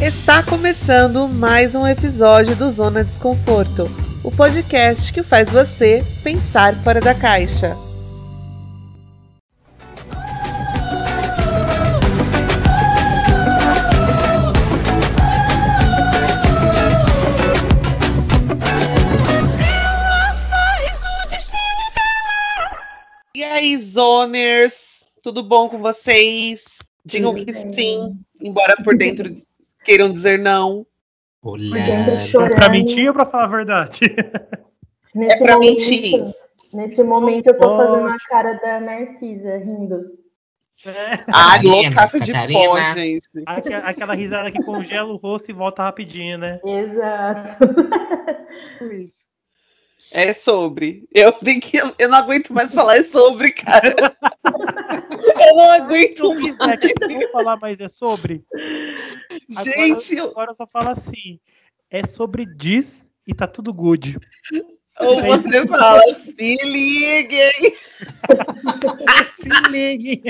Está começando mais um episódio do Zona Desconforto, o podcast que faz você pensar fora da caixa. E aí, zoners, tudo bom com vocês? Digam que sim, embora por dentro queiram dizer não. Olá. É pra mentir ou pra falar a verdade? É pra mentir. Nesse momento eu tô Ótimo. fazendo a cara da Narcisa, rindo. Ai, Catarina, loucaça de pó, gente. Aque- Aquela risada que congela o rosto e volta rapidinho, né? Exato. É sobre. Eu, tenho que, eu não aguento mais falar é sobre, cara. Eu não aguento fiz, né? que eu vou falar, mas é sobre. Agora- Gente, eu- Agora eu só falo assim. É sobre diz e tá tudo good. ou você fala, se liguem. Se liguem.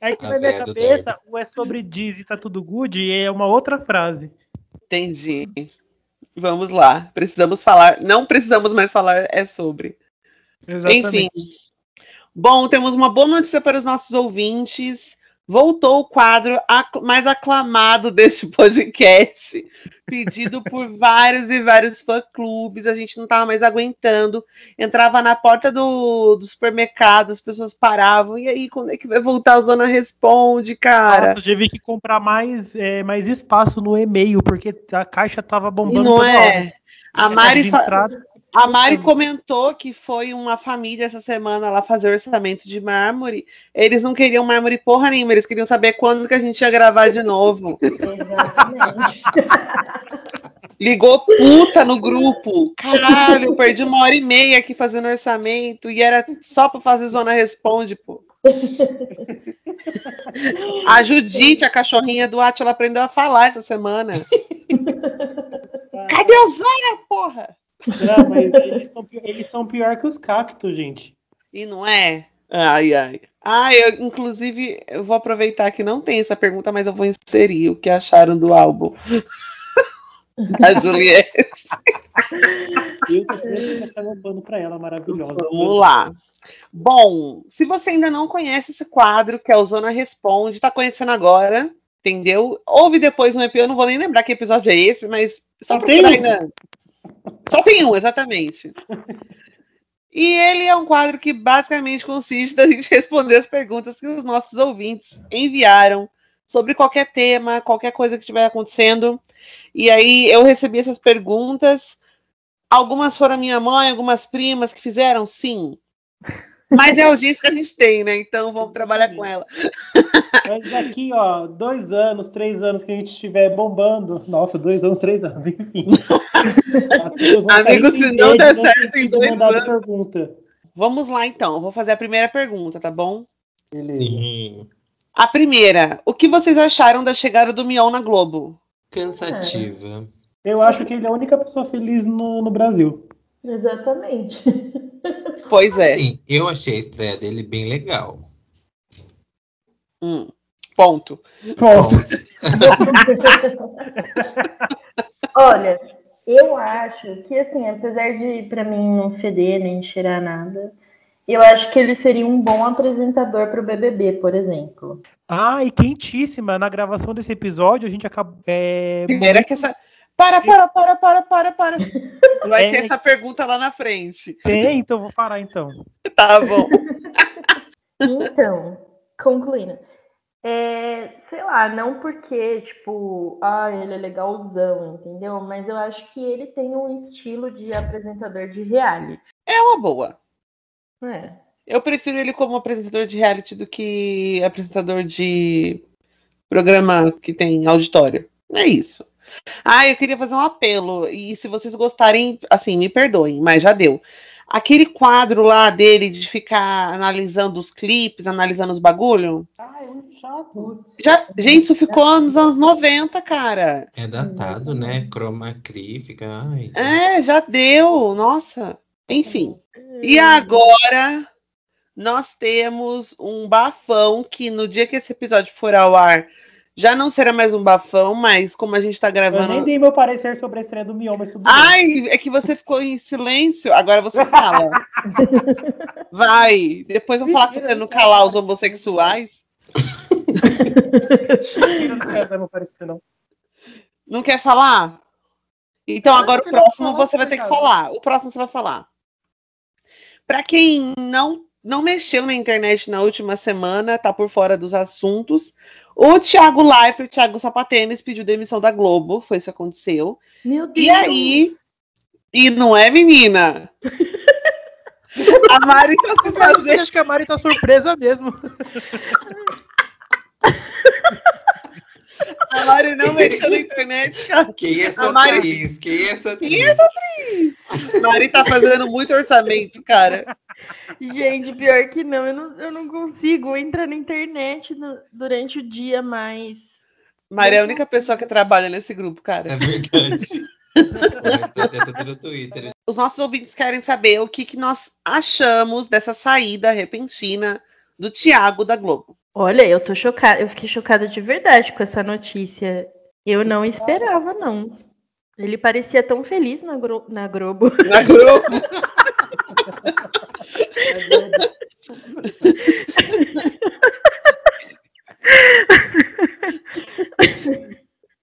É que Tá na minha cabeça, o é sobre diz e tá tudo good é uma outra frase. Entendi. Vamos lá. Precisamos falar. Não precisamos mais falar, é sobre. Enfim. Bom, temos uma boa notícia para os nossos ouvintes. Voltou o quadro mais aclamado deste podcast, pedido por vários e vários fã-clubes. A gente não estava mais aguentando. Entrava na porta do, do supermercado, as pessoas paravam. E aí, quando é que vai voltar? A Zona Responde, cara. Nossa, eu tive que comprar mais, é, mais espaço no e-mail, porque a caixa tava e bombando não toda é? hora. A De Mari, entrada, A Mari comentou que foi uma família essa semana lá fazer orçamento de mármore. Eles não queriam mármore porra nenhuma, eles queriam saber quando que a gente ia gravar de novo. Exatamente. Ligou puta no grupo. Caralho, eu perdi uma hora e meia aqui fazendo orçamento e era só pra fazer Zona Responde, pô. A Judite, a cachorrinha do Ati, ela aprendeu a falar essa semana. Cadê o Zona, porra? Não, mas eles estão eles tão pior que os cactos, gente. E não é? Ai, ai. Ah, eu, inclusive, eu vou aproveitar que não tem essa pergunta, mas eu vou inserir o que acharam do álbum. da Juliette. Eu tô meu pano pra ela, maravilhosa. Vamos lá. Bom, se você ainda não conhece esse quadro, que é o Zona Responde, tá conhecendo agora, entendeu? Ouve depois um episódio, eu não vou nem lembrar que episódio é esse, mas só Só procurar tem ainda. Só tem um, exatamente. E ele é um quadro que basicamente consiste da gente responder as perguntas que os nossos ouvintes enviaram sobre qualquer tema, qualquer coisa que estiver acontecendo. E aí eu recebi essas perguntas. Algumas foram minha mãe, algumas primas que fizeram, sim. Mas é a audiência que a gente tem, né? Então vamos trabalhar com ela. Mas daqui, ó, dois anos, três anos que a gente estiver bombando. Nossa, dois anos, três anos, enfim. Amigo, se não der certo tem em dois anos. pergunta. Vamos lá, então. Vou fazer a primeira pergunta, tá bom? Sim. A primeira. O que vocês acharam da chegada do Mion na Globo? Cansativa. Eu acho que ele é a única pessoa feliz no, no Brasil. Exatamente. Pois é. Sim, eu achei a estreia dele bem legal. Hum, ponto. Ponto. Olha, eu acho que, assim, apesar de, pra mim, não feder nem cheirar nada, eu acho que ele seria um bom apresentador pro BBB, por exemplo. Ah, e quentíssima. Na gravação desse episódio, a gente acabou. É, Primeira que essa. Para, para, para, para, para, para. Vai É. ter essa pergunta lá na frente. Tem, então vou parar então. Tá bom. Então, concluindo. É, sei lá, não porque, tipo, ah, ele é legalzão, entendeu? Mas eu acho que ele tem um estilo de apresentador de reality. É uma boa. É. Eu prefiro ele como apresentador de reality do que apresentador de programa que tem auditório. É isso. Ah, eu queria fazer um apelo. E se vocês gostarem, assim, me perdoem, mas já deu. Aquele quadro lá dele de ficar analisando os clipes, analisando os bagulho. Ah, é muito chato. Já, gente, isso ficou nos anos 90, cara. É datado, né? Chroma fica. Ai, É, já deu. Nossa. Enfim. E agora nós temos um bafão que no dia que esse episódio for ao ar Já não será mais um bafão, mas como a gente tá Eu gravando. nem dei meu parecer sobre a estreia do Mion, mas tudo bem. Ai, é que você ficou em silêncio. Agora você fala. Vai. Depois eu vou falar que querendo calar os homossexuais. Eu não quero dar meu parecer, não. Não quer falar? Então agora o próximo você vai ter que falar. O próximo você vai falar. Pra quem não não mexeu na internet na última semana, tá por fora dos assuntos. O Thiago Leifert, o Thiago Sapatênis pediu demissão da Globo, foi isso que aconteceu. Meu Deus. E aí, e não é menina. A Mari tá se Eu fazendo. acho que a Mari tá surpresa mesmo. A Mari não mexeu na internet, cara. Quem é essa A Mari- atriz? Quem é essa atriz? Quem é essa atriz? A Mari tá fazendo muito orçamento, cara. Gente, pior que não eu, não, eu não consigo entrar na internet no- durante o dia mais. Mari é a única pessoa que trabalha nesse grupo, cara. É verdade. Os nossos ouvintes querem saber o que, que nós achamos dessa saída repentina do Thiago da Globo. Olha, eu tô chocada, eu fiquei chocada de verdade com essa notícia. Eu não esperava, não. Ele parecia tão feliz na, Gro- na Globo. Na Globo.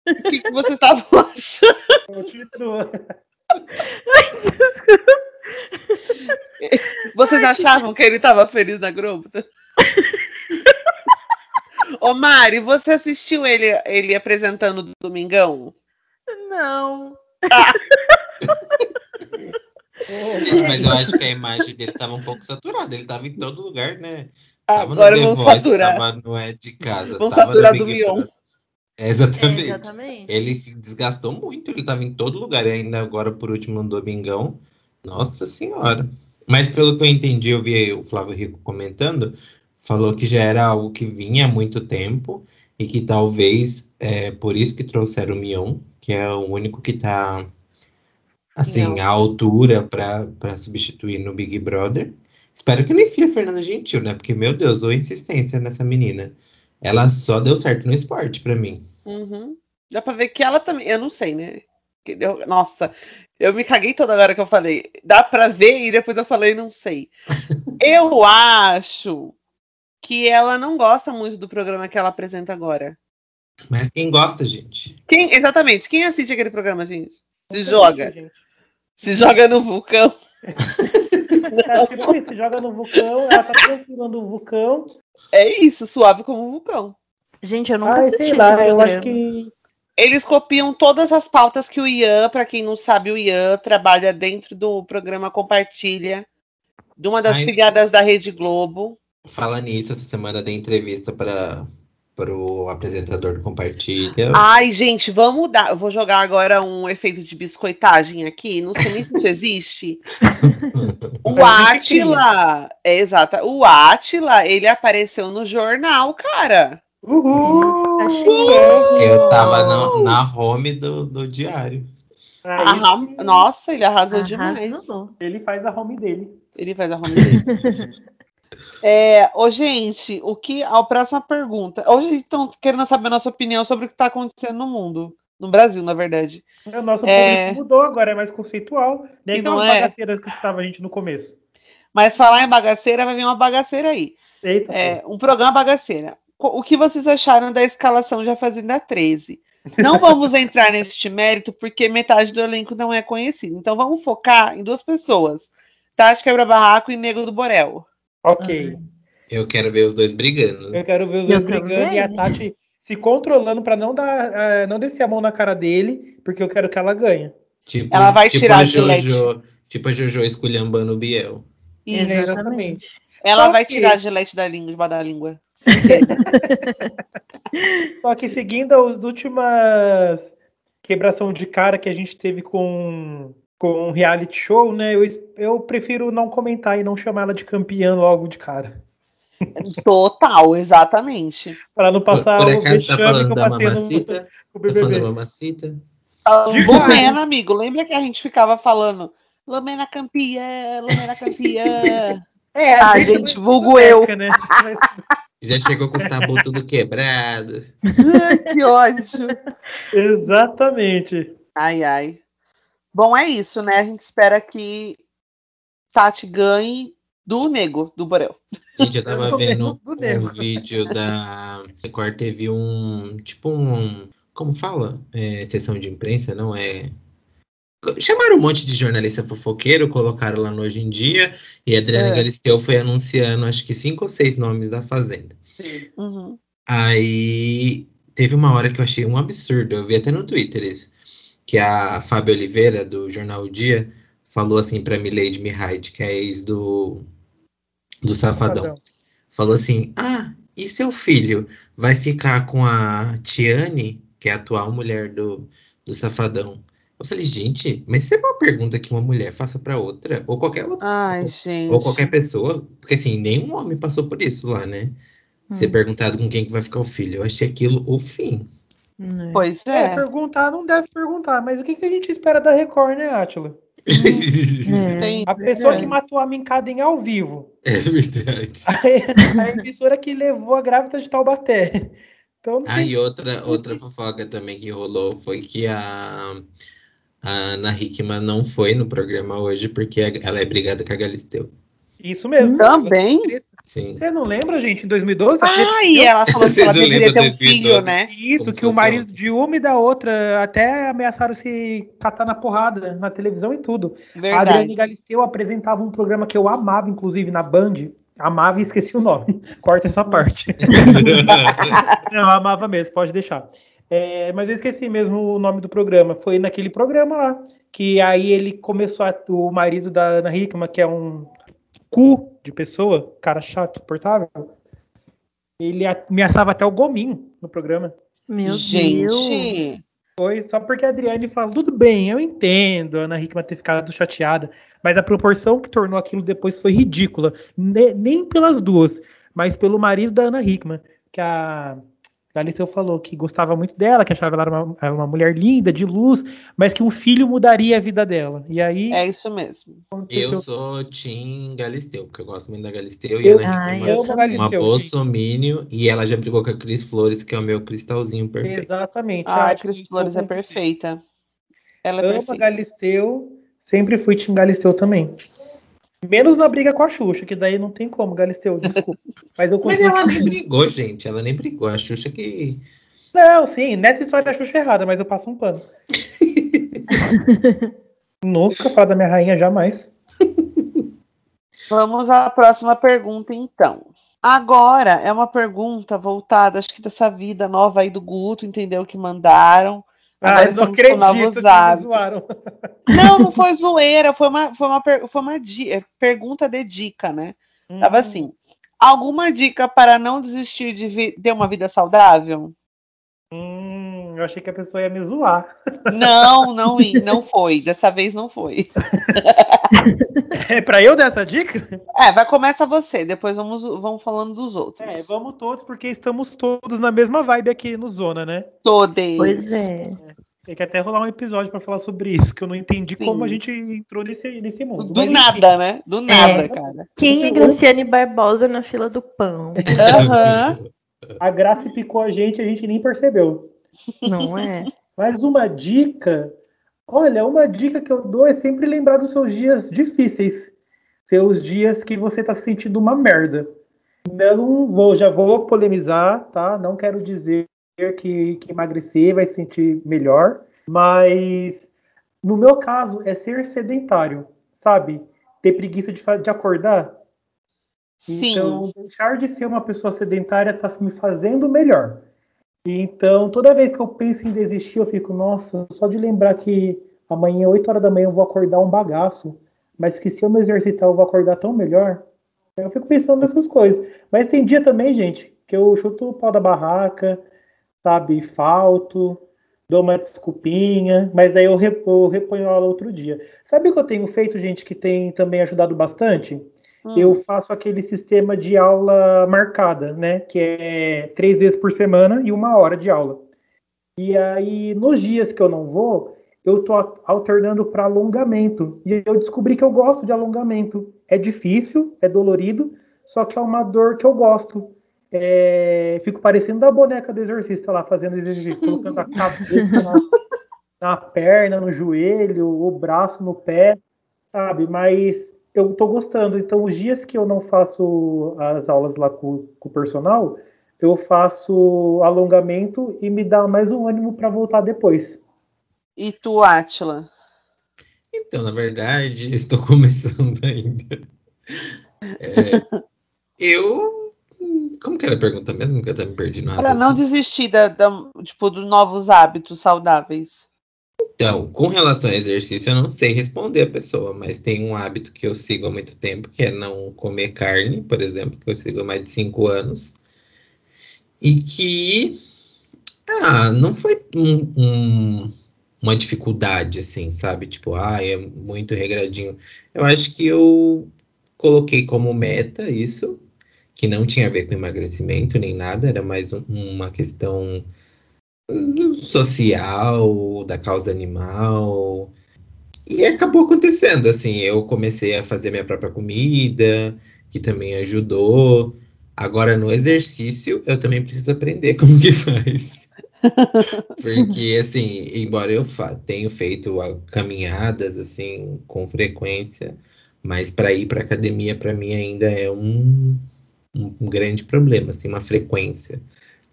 O que, que vocês estavam achando? Continua. Vocês achavam que ele estava feliz na Globo? Ô Mari, você assistiu ele, ele apresentando do Domingão? Não. Mas eu acho que a imagem dele tava um pouco saturada. Ele tava em todo lugar, né? Tava Agora no The vamos Voice, saturar. tava no É de Casa. Vamos tava no saturar do Mion. Brother. É, É, exatamente. exatamente. Ele desgastou muito, ele tava em todo lugar, e ainda agora por último no Domingão. Nossa senhora. Mas pelo que eu entendi, eu vi o Flávio Rico comentando, falou que já era algo que vinha há muito tempo e que talvez é por isso que trouxeram o Mion, que é o único que tá assim, Não. à altura para substituir no Big Brother. Espero que não enfie a Fernanda Gentil, né? Porque, meu Deus, dou insistência nessa menina. Ela só deu certo no esporte pra mim. Uhum. Dá pra ver que ela também. Eu não sei, né? Nossa, eu me caguei toda hora que eu falei. Dá pra ver e depois eu falei, não sei. eu acho que ela não gosta muito do programa que ela apresenta agora. Mas quem gosta, gente? Quem, exatamente, quem assiste aquele programa, gente? Se joga. gente. Se joga no vulcão. Acho que não, se joga no vulcão, ela tá tranquila no vulcão. É isso, suave como um vulcão. Gente, eu nunca Ai, sei lá, eu acho que. Eles copiam todas as pautas que o Ian, pra quem não sabe, o Ian trabalha dentro do programa Compartilha, de uma das Ai. filiadas da Rede Globo. Fala nisso, essa semana tem entrevista para o apresentador do Compartilha. Ai, gente, vamos dar. Eu vou jogar agora um efeito de biscoitagem aqui. Não sei nem se isso existe. O Átila, é exato. O Átila, ele apareceu no jornal, cara. Uhul! Tá chiquérrimo. Eu tava na, na home do, do diário. Arra- Nossa, ele arrasou Arrasou. demais. Ele faz a home dele. Ele faz a home dele. É, ô, gente, o que. A próxima pergunta. Hoje estão querendo saber a nossa opinião sobre o que está acontecendo no mundo. No Brasil, na verdade. O nosso É. público mudou agora, é mais conceitual. Nem não aquelas é? bagaceiras que estava a gente no começo. Mas falar em bagaceira, vai vir uma bagaceira aí. Eita, É, um programa bagaceira. O que vocês acharam da escalação de A Fazenda 13? Não vamos entrar neste mérito, porque metade do elenco não é conhecido. Então vamos focar em duas pessoas: Tati Quebra-Barraco e Nego do Borel. Ok. Eu quero ver os dois brigando. Eu quero ver os Eu dois brigando também. e a Tati se controlando pra não dar, eh, não descer a mão na cara dele, porque eu quero que ela ganhe. Tipo, Ela vai tipo tirar a. Jojo, Tipo a Jojo esculhambando o Biel. Isso. Exatamente. Ela Só vai que- tirar a gilete da língua, da língua. Só que seguindo as últimas quebração de cara que a gente teve com com um reality show, né? Eu, eu prefiro não comentar e não chamar ela de campeã logo de cara. Total, exatamente. Para não Por, passar por o acaso tá vexame que falando eu da no, mamacita? no Tá falando da BBB. mamacita? Lumena, amigo, lembra que a gente ficava falando Lumena campeã, Lumena campeã. É, Ah, desde gente, a vulgo eu. época, né? Já chegou com os tabu tudo quebrado. que ódio. Exatamente. Ai, ai. Bom, é isso, né? A gente espera que Tati ganhe do Nego, do Borel. Gente, eu tava vendo um vídeo da Record, teve um, tipo um, como fala? É, sessão de imprensa, não é? Chamaram um monte de jornalista fofoqueiro, colocaram lá no Hoje em Dia, e a Adriana é. Galisteu foi anunciando, acho que cinco ou seis nomes da Fazenda. Uhum. Aí teve uma hora que eu achei um absurdo, eu vi até no Twitter isso, que a Fábio Oliveira, do jornal o Dia, falou assim pra Milady Mihide, que é ex do, do Safadão. Safadão. Falou assim: Ah, e seu filho vai ficar com a Tiane, que é a atual mulher do, do Safadão? Eu falei, gente, mas isso é uma pergunta que uma mulher faça para outra, ou qualquer outra. Ai, ou, ou qualquer pessoa, porque assim, nenhum homem passou por isso lá, né? Hum. Ser perguntado com quem que vai ficar o filho. Eu achei aquilo o fim. Hum. Pois é. é. Perguntar não deve perguntar, mas o que, que a gente espera da Record, né, Átila? Hum. a pessoa que matou a Mincada em ao vivo. É verdade. A, a emissora que levou a grávida de Taubaté. Então, ah, e outra, outra fofoca também que rolou foi que a, a Ana Hickman não foi no programa hoje porque ela é brigada com a Galisteu. Isso mesmo. Também? Sim. Você não lembra, gente? Em 2012? Ah, e ela falou que ela deveria ter um filho, né? Isso, Como que o marido de uma e da outra até ameaçaram se catar na porrada, na televisão e tudo. Verdade. A Adriane Galisteu apresentava um programa que eu amava, inclusive, na Band. Amava e esqueci o nome. Corta essa parte. não, amava mesmo, pode deixar. É, mas eu esqueci mesmo o nome do programa. Foi naquele programa lá. Que aí ele começou a, o marido da Ana Hickman, que é um cu de pessoa, cara chato, suportável, ele ameaçava até o Gominho no programa. Meu Gente. Deus. Foi só porque a Adriane falou, tudo bem, eu entendo a Ana Hickman ter ficado chateada, mas a proporção que tornou aquilo depois foi ridícula. nem pelas duas, mas pelo marido da Ana Hickman, que a Galisteu falou que gostava muito dela, que achava ela uma, uma mulher linda, de luz, mas que um filho mudaria a vida dela. E aí. É isso mesmo. Eu sou Tim Galisteu, porque eu gosto muito da Galisteu. Eu, e ela é uma, uma bolsomínio, e ela já brigou com a Cris Flores, que é o meu cristalzinho perfeito. Exatamente. Ah, a Cris Flores é perfeita. Ela é Amo perfeita. Galisteu, sempre fui Tim Galisteu também. Menos na briga com a Xuxa, que daí não tem como, Galisteu, desculpa. Mas, eu Mas ela nem brigou, gente. Ela nem brigou. A Xuxa que. Não, sim, nessa história a Xuxa é errada, mas eu passo um pano. Nunca falar da minha rainha, jamais. Vamos à próxima pergunta, então. Agora é uma pergunta voltada, acho que dessa vida nova aí do Guto, entendeu? Que mandaram. Ah, eu não acredito que zoaram. Não, não foi zoeira, foi uma, foi uma, foi uma é, pergunta de dica, né? Hum. Tava assim, alguma dica para não desistir de ter uma vida saudável? Eu achei que a pessoa ia me zoar. Não, não, não foi. Dessa vez não foi. É para eu dar essa dica? É, vai começa você, depois vamos, vamos falando dos outros. É, vamos todos, porque estamos todos na mesma vibe aqui no Zona, né? Todos. Pois é. Tem que até rolar um episódio para falar sobre isso, que eu não entendi Sim. como a gente entrou nesse, nesse mundo. Do Mas, nada, enfim. né? Do nada, é. cara. Quem é Graciane Barbosa na fila do pão? Aham. A Graça picou a gente, a gente nem percebeu. Não é? Mas uma dica, olha, uma dica que eu dou é sempre lembrar dos seus dias difíceis. Seus dias que você tá se sentindo uma merda. Não vou, já vou polemizar, tá? Não quero dizer que, que emagrecer vai se sentir melhor, mas no meu caso é ser sedentário, sabe? Ter preguiça de, de acordar. Sim. Então, deixar de ser uma pessoa sedentária está me fazendo melhor. Então, toda vez que eu penso em desistir, eu fico, nossa, só de lembrar que amanhã, 8 horas da manhã, eu vou acordar um bagaço, mas que se eu me exercitar, eu vou acordar tão melhor. Eu fico pensando nessas coisas. Mas tem dia também, gente, que eu chuto o pau da barraca, sabe, falto, dou uma desculpinha, mas daí eu, eu reponho a aula outro dia. Sabe o que eu tenho feito, gente, que tem também ajudado bastante? Hum. Eu faço aquele sistema de aula marcada, né? Que é três vezes por semana e uma hora de aula. E aí, nos dias que eu não vou, eu tô alternando para alongamento. E eu descobri que eu gosto de alongamento. É difícil, é dolorido, só que é uma dor que eu gosto. é, fico parecendo a boneca do exorcista lá, fazendo exercício, colocando a cabeça na, na perna, no joelho, o braço no pé, sabe? Mas eu tô gostando. Então, os dias que eu não faço as aulas lá com, com o personal, eu faço alongamento e me dá mais um ânimo para voltar depois. E tu, Atila? Então, na verdade, estou começando ainda. É, eu. Como que era a pergunta mesmo? Que eu até me perdi no Para não desistir da, da, tipo, dos novos hábitos saudáveis. Então, com relação ao exercício, eu não sei responder a pessoa, mas tem um hábito que eu sigo há muito tempo, que é não comer carne, por exemplo, que eu sigo há mais de cinco anos. E que. Ah, não foi um, um uma dificuldade, assim, sabe? Tipo, ah, é muito regradinho. Eu acho que eu coloquei como meta isso, que não tinha a ver com emagrecimento nem nada, era mais um, uma questão social, da causa animal. E acabou acontecendo, assim, eu comecei a fazer minha própria comida, que também ajudou. Agora, no exercício, eu também preciso aprender como que faz. Porque, assim, embora eu tenha feito caminhadas, assim, com frequência, mas para ir para academia, para mim, ainda é um, um, grande problema, assim, uma frequência.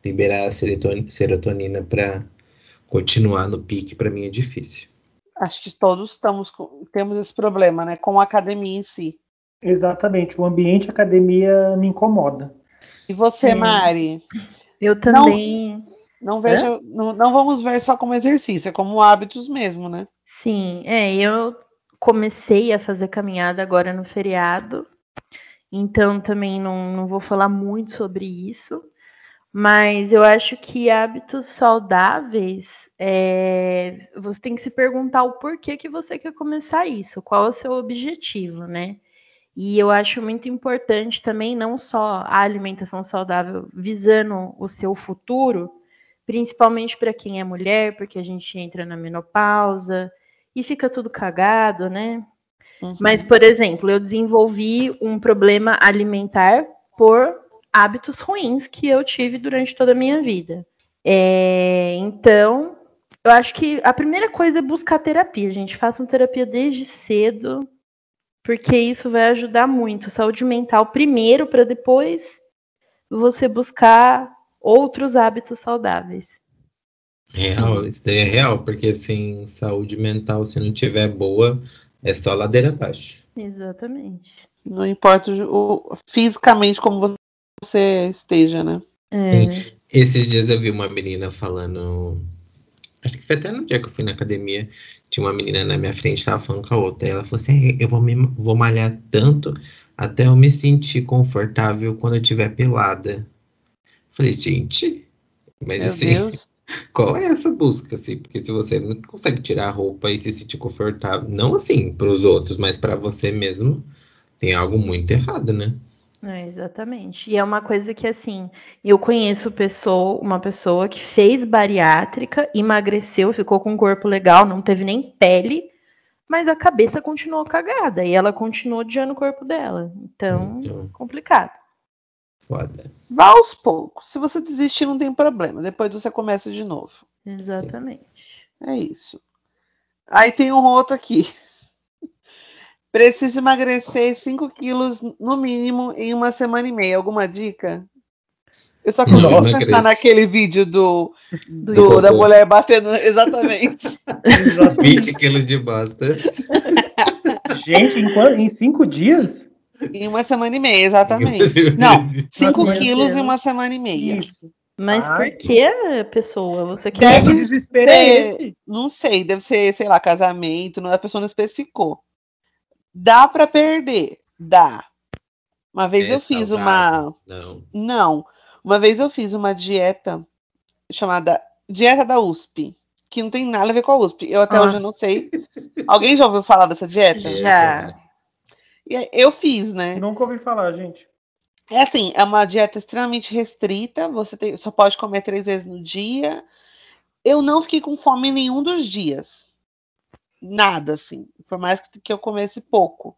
Liberar a serotonina para continuar no pique, para mim, é difícil. Acho que todos estamos com, temos esse problema, né, com a academia em si. Exatamente, o ambiente academia me incomoda. E você, Mari? Eu também. Não não vejo, não, não vamos ver só como exercício, é como hábitos mesmo, né? Sim, é, eu comecei a fazer caminhada agora no feriado, então também não, não vou falar muito sobre isso, mas eu acho que hábitos saudáveis, é, você tem que se perguntar o porquê que você quer começar isso, qual é o seu objetivo, né? E eu acho muito importante também não só a alimentação saudável visando o seu futuro, principalmente para quem é mulher, porque a gente entra na menopausa e fica tudo cagado, né? Uhum. Mas, por exemplo, eu desenvolvi um problema alimentar por hábitos ruins que eu tive durante toda a minha vida. É, então, eu acho que a primeira coisa é buscar terapia, gente. Façam terapia desde cedo, porque isso vai ajudar muito. Saúde mental primeiro, para depois você buscar outros hábitos saudáveis. Real, isso daí é real, porque assim, saúde mental, se não tiver boa, é só ladeira abaixo. Exatamente. Não importa o, fisicamente como você esteja, né? Sim. É. Esses dias eu vi uma menina falando. Acho que foi até no dia que eu fui na academia. Tinha uma menina na minha frente, tava falando com a outra. E ela falou assim: eu vou, me, vou malhar tanto até eu me sentir confortável quando eu estiver pelada. Falei, gente, mas Meu assim, Deus. qual é essa busca, assim? Porque se você não consegue tirar a roupa e se sentir confortável, não assim para os outros, mas para você mesmo, tem algo muito errado, né? É, exatamente. E é uma coisa que, assim, eu conheço pessoa, uma pessoa que fez bariátrica, emagreceu, ficou com um corpo legal, não teve nem pele, mas a cabeça continuou cagada e ela continuou odiando o corpo dela. Então, então... complicado. Foda. Vá aos poucos. Se você desistir, não tem problema. Depois você começa de novo. Exatamente. Sim. É isso. Aí tem um outro aqui. Preciso emagrecer 5 quilos no mínimo em uma semana e meia. Alguma dica? Eu só consigo Nossa. pensar naquele vídeo do, do, do da mulher batendo. Exatamente. 20 quilos de bosta. Gente, em, em cinco dias? Em uma semana e meia, exatamente. Não, 5 quilos em uma semana e meia. Isso. Mas Ai, por que, pessoa? Você quer. Deve desespero é esse? Não sei, deve ser, sei lá, casamento, não, a pessoa não especificou. Dá para perder? Dá. Uma vez é eu fiz saudável. uma. Não. Não. Uma vez eu fiz uma dieta chamada Dieta da USP, que não tem nada a ver com a USP. Eu até Nossa. hoje não sei. Alguém já ouviu falar dessa dieta? Já. E eu fiz, né? Nunca ouvi falar, gente. É assim, é uma dieta extremamente restrita. Você tem, só pode comer três vezes no dia. Eu não fiquei com fome nenhum dos dias. Nada, assim. Por mais que, que eu comesse pouco.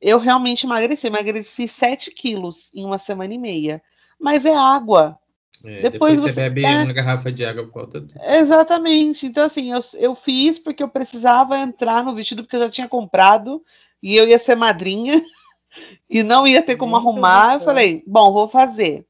Eu realmente emagreci. Emagreci 7 quilos em uma semana e meia. mas é água. É, depois, depois, você, você bebe é... uma garrafa de água por volta. Exatamente. Então, assim, eu, eu fiz porque eu precisava entrar no vestido, porque eu já tinha comprado e eu ia ser madrinha e não ia ter como Muito arrumar. Eu falei, bom, vou fazer.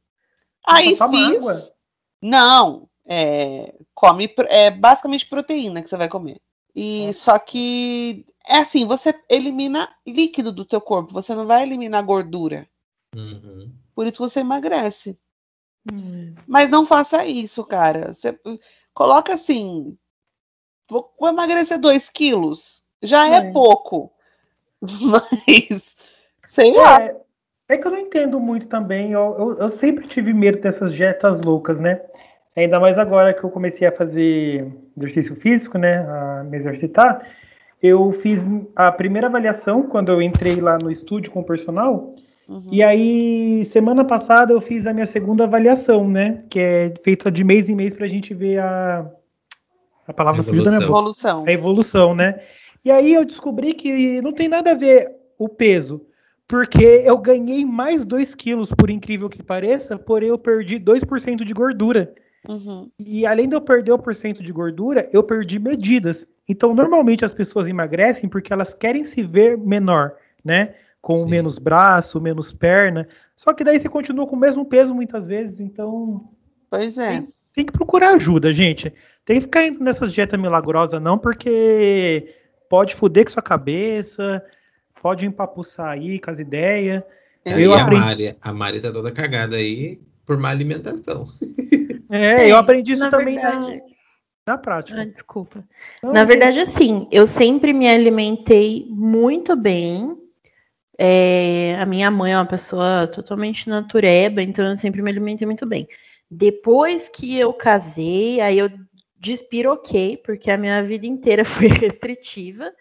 Aí fiz. Água? Não, é, come é basicamente proteína que você vai comer. E Nossa. só que é assim, você elimina líquido do teu corpo, você não vai eliminar gordura. Uhum. Por isso você emagrece. Uhum. Mas não faça isso, cara. Você coloca assim, vou, vou emagrecer 2 quilos. Já é. é pouco. Mas, sei é, lá. É que eu não entendo muito também. Eu, eu, eu sempre tive medo dessas dietas loucas, né? Ainda mais agora que eu comecei a fazer exercício físico, né? A me exercitar. Eu fiz a primeira avaliação quando eu entrei lá no estúdio com o personal. Uhum. E aí, semana passada, eu fiz a minha segunda avaliação, né? Que é feita de mês em mês para a gente ver a. A palavra evolução. Da evolução. A evolução, né? E aí eu descobri que não tem nada a ver o peso porque eu ganhei mais 2 quilos, por incrível que pareça, porém eu perdi 2% de gordura. Uhum. E além de eu perder o porcento de gordura, eu perdi medidas. Então, normalmente as pessoas emagrecem porque elas querem se ver menor, né? Com Sim. menos braço, menos perna. Só que daí você continua com o mesmo peso muitas vezes, então. Pois é. Tem, tem que procurar ajuda, gente. Tem que ficar indo nessas dietas milagrosas, não, porque pode foder com sua cabeça, pode empapuçar aí com as ideias. É, eu aprendi... a, Mari, a Mari tá toda cagada aí por má alimentação. É, eu aprendi isso na também verdade... na, na prática. Ah, desculpa. Na verdade, assim, eu sempre me alimentei muito bem. É, a minha mãe é uma pessoa totalmente natureba, então eu sempre me alimentei muito bem. Depois que eu casei, aí eu despiroquei, porque a minha vida inteira foi restritiva.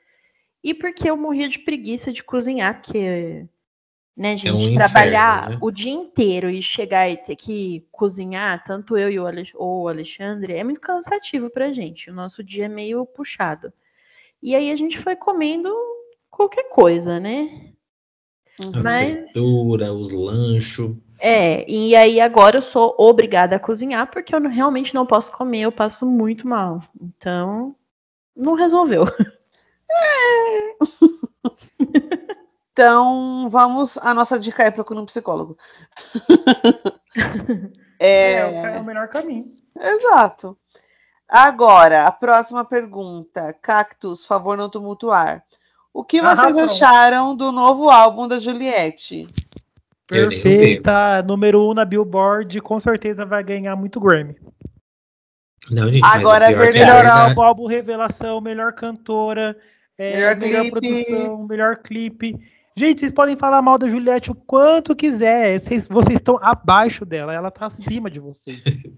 E porque eu morria de preguiça de cozinhar, porque né, gente? É um trabalhar inferno, né? o dia inteiro e chegar e ter que cozinhar, tanto eu e o, Alex o Alexandre, é muito cansativo pra gente. O nosso dia é meio puxado. E aí a gente foi comendo qualquer coisa, né? A Mas... fritura, os lanchos. É, e aí agora eu sou obrigada a cozinhar porque eu realmente não posso comer, eu passo muito mal. Então, não resolveu. É. Então, vamos. A nossa dica é procurar um psicólogo. é... é o melhor caminho. Exato. Agora, a próxima pergunta. Cactus, favor não tumultuar. O que vocês ah, acharam do novo álbum da Juliette? Perfeita, número um na Billboard, com certeza vai ganhar muito Grammy. Não, gente, Agora, é verdade. Melhor álbum, álbum revelação, melhor cantora, é, melhor, melhor produção, melhor clipe. Gente, vocês podem falar mal da Juliette o quanto quiser. Vocês, vocês estão abaixo dela, ela está acima de vocês.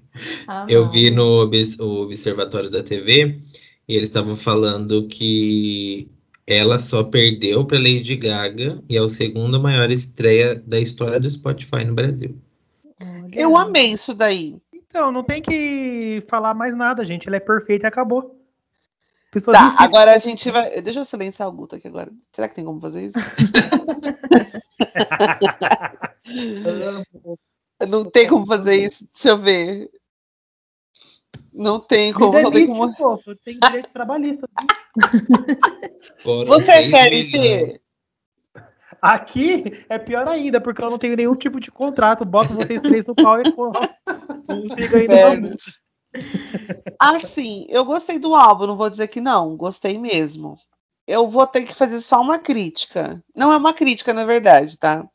Ah, eu vi no Observatório da TV e eles estavam falando que ela só perdeu para Lady Gaga e é o segundo maior estreia da história do Spotify no Brasil. Eu amei isso daí. Então, não tem que falar mais nada, gente. Ela é perfeita e acabou. Pessoas tá, agora a gente vai. Deixa eu silenciar o Guto aqui agora. Será que tem como fazer isso? não tem como fazer isso. Deixa eu ver. Não tem como. Demite, como... Fofo, tem direitos trabalhistas. Você quer ter? Aqui é pior ainda, porque eu não tenho nenhum tipo de contrato. Boto vocês três no pau e consigo ainda. Assim, eu gostei do álbum, não vou dizer que não, gostei mesmo. Eu vou ter que fazer só uma crítica. Não é uma crítica, na verdade, tá?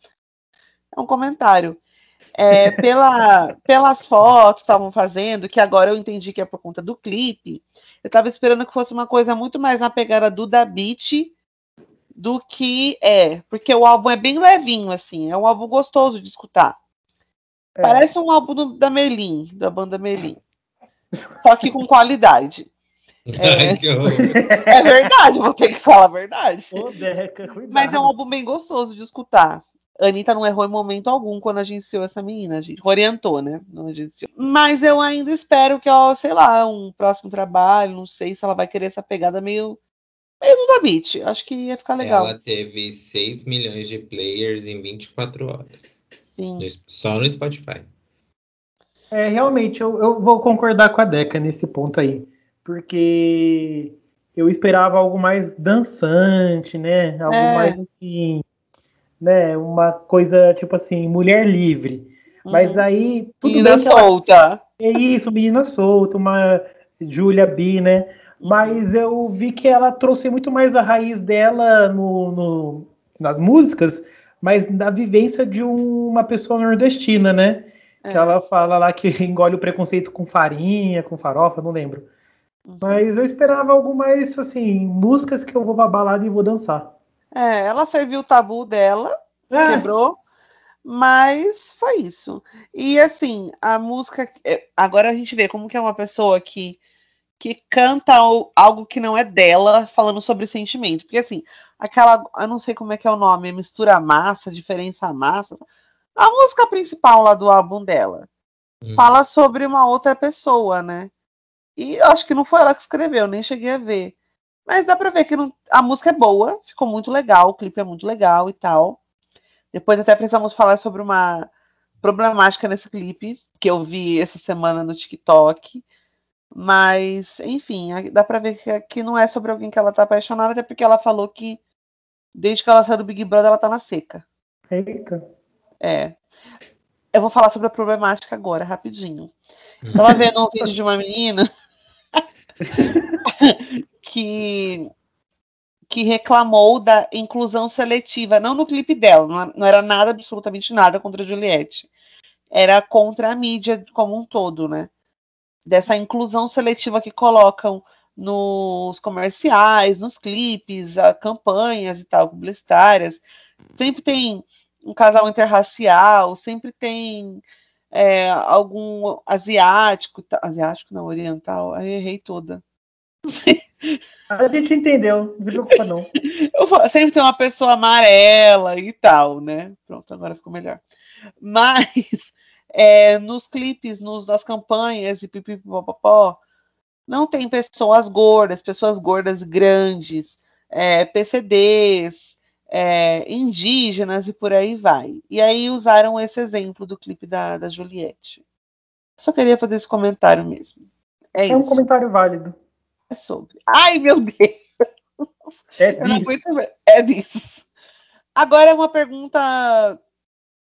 É um comentário. É, pela, pelas fotos que estavam fazendo, que agora eu entendi que é por conta do clipe, eu estava esperando que fosse uma coisa muito mais na pegada do Da Beat do que é, porque o álbum é bem levinho, assim, é um álbum gostoso de escutar. É. Parece um álbum do, da Melin, da banda Melin só que com qualidade. É, é verdade, vou ter que falar a verdade. Ô, Deca, Mas é um álbum bem gostoso de escutar. A Anitta não errou em momento algum quando agenciou essa menina, a gente orientou, né? Não agenciou. Mas eu ainda espero que, ó, sei lá, um próximo trabalho, não sei se ela vai querer essa pegada meio, meio do Dabit. Acho que ia ficar legal. Ela teve 6 milhões de players em 24 horas. Sim. só no Spotify. É, realmente, eu, eu vou concordar com a Deca nesse ponto aí. Porque eu esperava algo mais dançante, né? Algo é. mais assim, né? Uma coisa tipo assim, mulher livre. Uhum. Mas aí tudo menina solta. Ela... É isso, menina solta, uma Julia B, né? Mas eu vi que ela trouxe muito mais a raiz dela no, no nas músicas, mas na vivência de um, uma pessoa nordestina, né? É. Que ela fala lá que engole o preconceito com farinha, com farofa, não lembro. Uhum. Mas eu esperava algo mais assim, músicas que eu vou pra balada e vou dançar. É, ela serviu o tabu dela, é. quebrou, mas foi isso. E assim, a música. É, agora a gente vê como que é uma pessoa que, que canta algo que não é dela, falando sobre sentimento. Porque assim, aquela. Eu não sei como é que é o nome, mistura massa, diferença massa. A música principal lá do álbum dela hum. fala sobre uma outra pessoa, né? E acho que não foi ela que escreveu, nem cheguei a ver. Mas dá pra ver que não... a música é boa, ficou muito legal, o clipe é muito legal e tal. Depois até precisamos falar sobre uma problemática nesse clipe, que eu vi essa semana no TikTok. Mas, enfim, dá pra ver que, que não é sobre alguém que ela tá apaixonada, até porque ela falou que desde que ela saiu do Big Brother ela tá na seca. Eita. É. Eu vou falar sobre a problemática agora, rapidinho. Tava vendo um vídeo de uma menina que que reclamou da inclusão seletiva, não no clipe dela, não era nada, absolutamente nada contra a Juliette. Era contra a mídia como um todo, né? Dessa inclusão seletiva que colocam nos comerciais, nos clipes, campanhas e tal, publicitárias. Sempre tem um casal interracial, sempre tem é, algum asiático, asiático não, oriental, aí errei toda. A gente entendeu, não se preocupa não. Eu sempre tem uma pessoa amarela e tal, né? Pronto, agora ficou melhor. Mas é, nos clipes, nos, nas campanhas e pipipipopopó, não tem pessoas gordas, pessoas gordas grandes, é, PCDs, é, indígenas e por aí vai. E aí usaram esse exemplo do clipe da, da Juliette. Só queria fazer esse comentário mesmo. É, é um comentário válido. É sobre. Ai, meu Deus! É disso. É disso. Agora é uma pergunta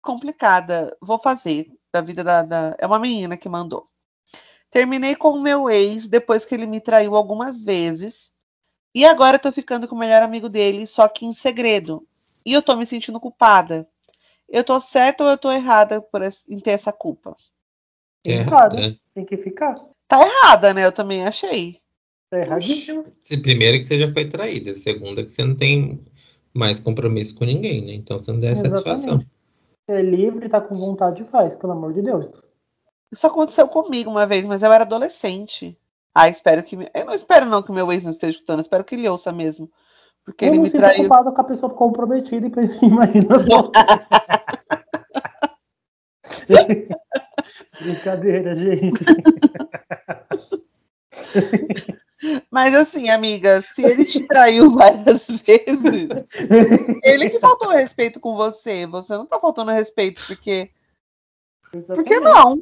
complicada. Vou fazer da vida da, da. É uma menina que mandou. Terminei com o meu ex depois que ele me traiu algumas vezes e agora eu tô ficando com o melhor amigo dele, só que em segredo. E eu tô me sentindo culpada. Eu tô certa ou eu tô errada por em ter essa culpa? É errada. Tem que ficar. Tá errada, né? Eu também achei. Tá erradíssimo. Se primeiro que você já foi traída, segunda que você não tem mais compromisso com ninguém, né? Então você não der Exatamente. satisfação. É livre, tá com vontade, faz, pelo amor de Deus. Isso aconteceu comigo uma vez, mas eu era adolescente. Ah, espero que. Eu não espero não que meu ex não esteja escutando, espero que ele ouça mesmo. Porque eu ele não me sinto traiu. ocupado com a pessoa comprometida e penso, imagina só. Brincadeira, gente. Mas assim, amiga, se ele te traiu várias vezes, ele que faltou respeito com você. Você não tá faltando respeito porque. Exatamente. Por que não?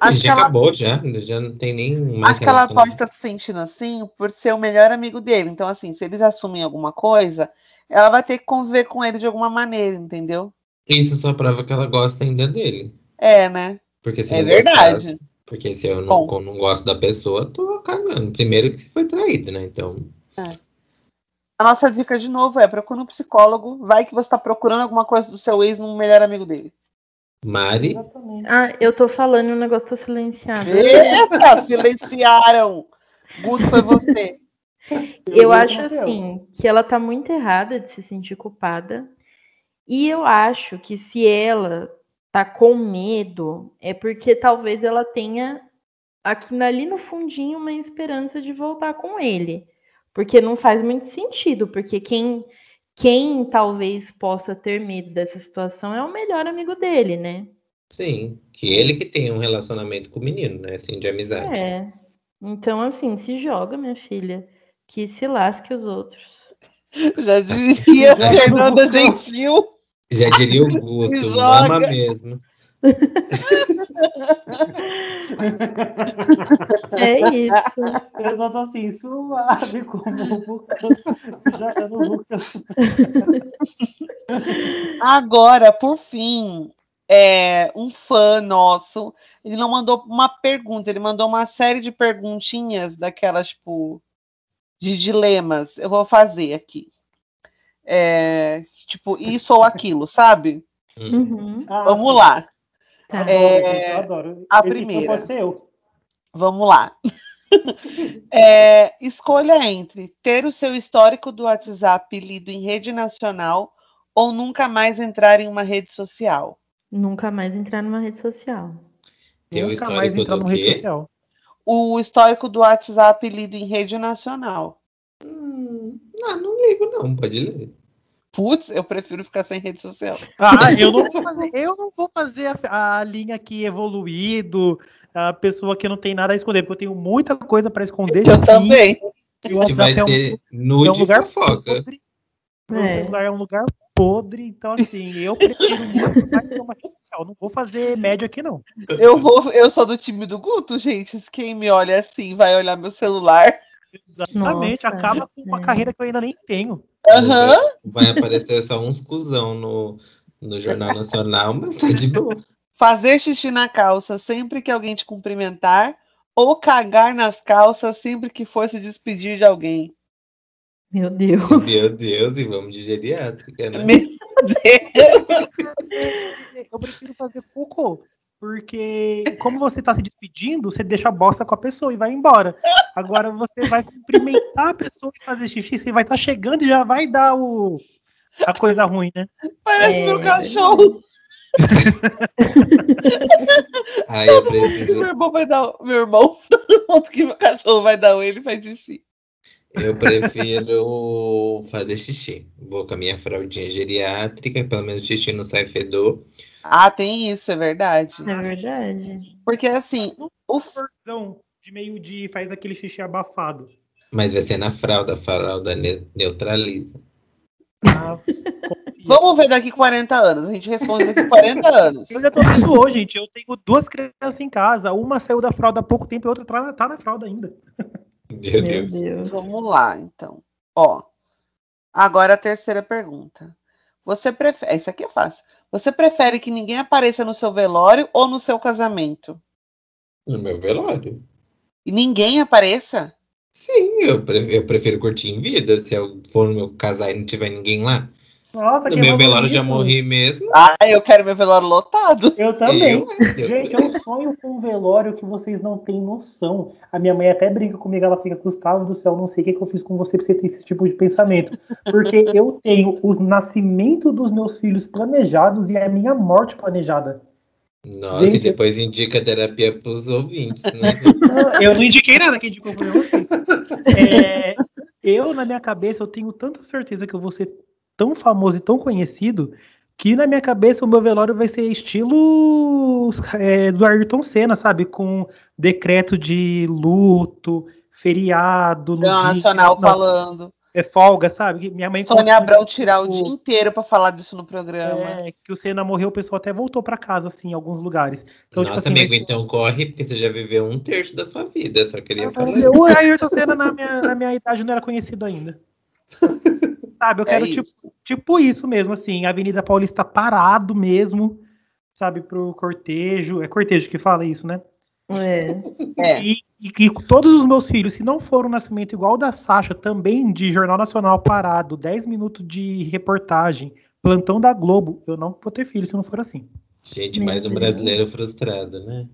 Acho já acabou, já. Já não tem nem mais. Acho que ela pode estar se sentindo assim por ser o melhor amigo dele. Então, assim, se eles assumem alguma coisa, ela vai ter que conviver com ele de alguma maneira, entendeu? Isso só prova que ela gosta ainda dele. É, né? Porque se é verdade. Gostasse, porque se eu não, não gosto da pessoa, tô cagando. Primeiro que você foi traído, né? Então. É. A nossa dica de novo é procura um psicólogo. Vai que você está procurando alguma coisa do seu ex no melhor amigo dele. Mari. Ah, eu tô falando e o negócio tá silenciado. Eita, silenciaram! Guto, foi você. Eu acho assim que ela tá muito errada de se sentir culpada. E eu acho que se ela tá com medo, é porque talvez ela tenha aqui ali no fundinho uma esperança de voltar com ele. Porque não faz muito sentido, porque quem quem talvez possa ter medo dessa situação é o melhor amigo dele, né? Sim, que ele que tem um relacionamento com o menino, né? Assim, de amizade. É. Então, assim, se joga, minha filha, que se lasque os outros. Já diria Fernanda Gentil. Já diria o Guto, mama mesmo. É isso. Eu só tô assim, suave como o Vulcão. Já no. Agora, por fim, é, um fã nosso, ele não mandou uma pergunta, ele mandou uma série de perguntinhas daquelas, tipo, de dilemas. Eu vou fazer aqui. É, tipo, isso ou aquilo, sabe? Uhum. Ah, Vamos lá. Eu Tá. adoro, É, eu adoro. a Esse primeira. Pode ser eu. Vamos lá. É, escolha entre ter o seu histórico do WhatsApp lido em rede nacional ou nunca mais entrar em uma rede social. Nunca mais entrar numa rede social. O Nunca mais histórico entrar do numa rede quê? social. O histórico do WhatsApp lido em rede nacional. Hum, não, não ligo não, pode ler. Putz, eu prefiro ficar sem rede social. Ah, eu não vou fazer, eu não vou fazer a, a linha aqui evoluído, a pessoa que não tem nada a esconder, porque eu tenho muita coisa para esconder. Eu sim. também. E o A gente vai é um, ter é nude um lugar fofoca. podre. Meu É. celular é um lugar podre, então assim, eu prefiro muito mais ter uma rede social. Não vou fazer média aqui, não. Eu vou, eu sou do time do Guto, gente. Quem me olha assim vai olhar meu celular. Exatamente, Nossa, acaba com uma é. carreira que eu ainda nem tenho. Aham. Vai aparecer só uns cuzão no, no Jornal Nacional, mas tá de boa. Fazer xixi na calça sempre que alguém te cumprimentar ou cagar nas calças sempre que for se despedir de alguém. Meu Deus. Meu Deus, e vamos de geriátrica, né? Meu Deus. Eu prefiro fazer cocô. Porque, como você tá se despedindo, você deixa a bosta com a pessoa e vai embora. Agora você vai cumprimentar a pessoa e fazer xixi, você vai estar chegando e já vai dar o, a coisa ruim, né? Parece É, meu cachorro. Aí eu preciso, Meu irmão vai dar. Meu irmão, todo mundo que meu cachorro vai dar um, ele faz xixi. Eu prefiro fazer xixi. Vou com a minha fraldinha geriátrica, pelo menos xixi não sai fedor. Ah, tem isso, é verdade. É verdade. Porque assim, o f- Corzão de meio de faz aquele xixi abafado. Mas vai ser na fralda, a fralda ne- neutraliza. Ah, vamos ver daqui 40 anos. A gente responde daqui 40 anos. eu já tô vendo hoje, gente. Eu tenho duas crianças em casa. Uma saiu da fralda há pouco tempo e a outra tá, tá na fralda ainda. Meu, Meu Deus. Deus. Vamos lá, então. Ó. Agora a terceira pergunta. Você prefere. Isso aqui é fácil. Você prefere que ninguém apareça no seu velório ou no seu casamento? No meu velório. E ninguém apareça? Sim, eu, pre- eu prefiro curtir em vida. Se eu for no meu casar e não tiver ninguém lá. Nossa, No que meu velório já morri mesmo. Ah, eu quero meu velório lotado. Eu também. Eu, Gente, eu sonho com um velório que vocês não têm noção. A minha mãe até brinca comigo, ela fica, Gustavo do céu, não sei o que, que eu fiz com você pra você ter esse tipo de pensamento. Porque eu tenho o nascimento dos meus filhos planejados e a minha morte planejada. Nossa, Gente, e depois indica terapia pros ouvintes, né? Eu não indiquei nada, quem indicou foi vocês. É, eu, na minha cabeça, eu tenho tanta certeza que eu vou ser tão famoso e tão conhecido que na minha cabeça o meu velório vai ser estilo é, do Ayrton Senna, sabe? Com decreto de luto, feriado, no dia, Nacional não, falando. é folga, sabe? Que Minha mãe Sônia Abrão tirar o o- dia inteiro pra falar disso no programa. é, que o Senna morreu, o pessoal até voltou pra casa, assim, em alguns lugares. Então, Nossa, tipo assim, amigo, então corre, porque você já viveu um terço da sua vida, só queria falar. O Ayrton Senna na minha, na minha idade não era conhecido ainda. Sabe, eu É quero tipo, isso. tipo isso mesmo, assim, Avenida Paulista parado mesmo, sabe, pro cortejo. É cortejo que fala isso, né? É. É. E, e que todos os meus filhos, se não for um nascimento igual o da Sasha, também de Jornal Nacional parado, 10 minutos de reportagem, plantão da Globo, eu não vou ter filho se não for assim. Gente, Meu mais um brasileiro frustrado, né?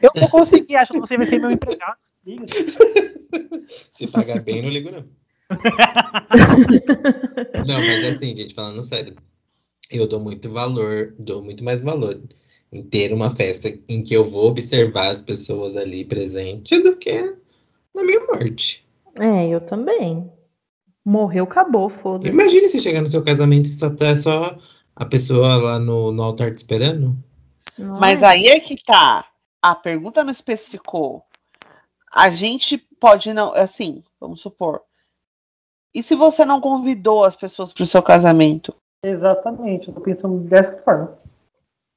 Eu vou conseguir, acho que você vai ser meu empregado. se liga. Se pagar bem, não ligo, não. Não, mas assim, gente, falando sério, eu dou muito valor, dou muito mais valor em ter uma festa em que eu vou observar as pessoas ali presentes do que na minha morte. É, eu também. Morreu, acabou, foda-se. Imagine se chegar no seu casamento e só tá só a pessoa lá no, no altar te esperando. Não Mas é? aí é que tá. A pergunta não especificou. A gente pode não. Assim, vamos supor. E se você não convidou as pessoas pro seu casamento? Exatamente, eu tô pensando dessa forma.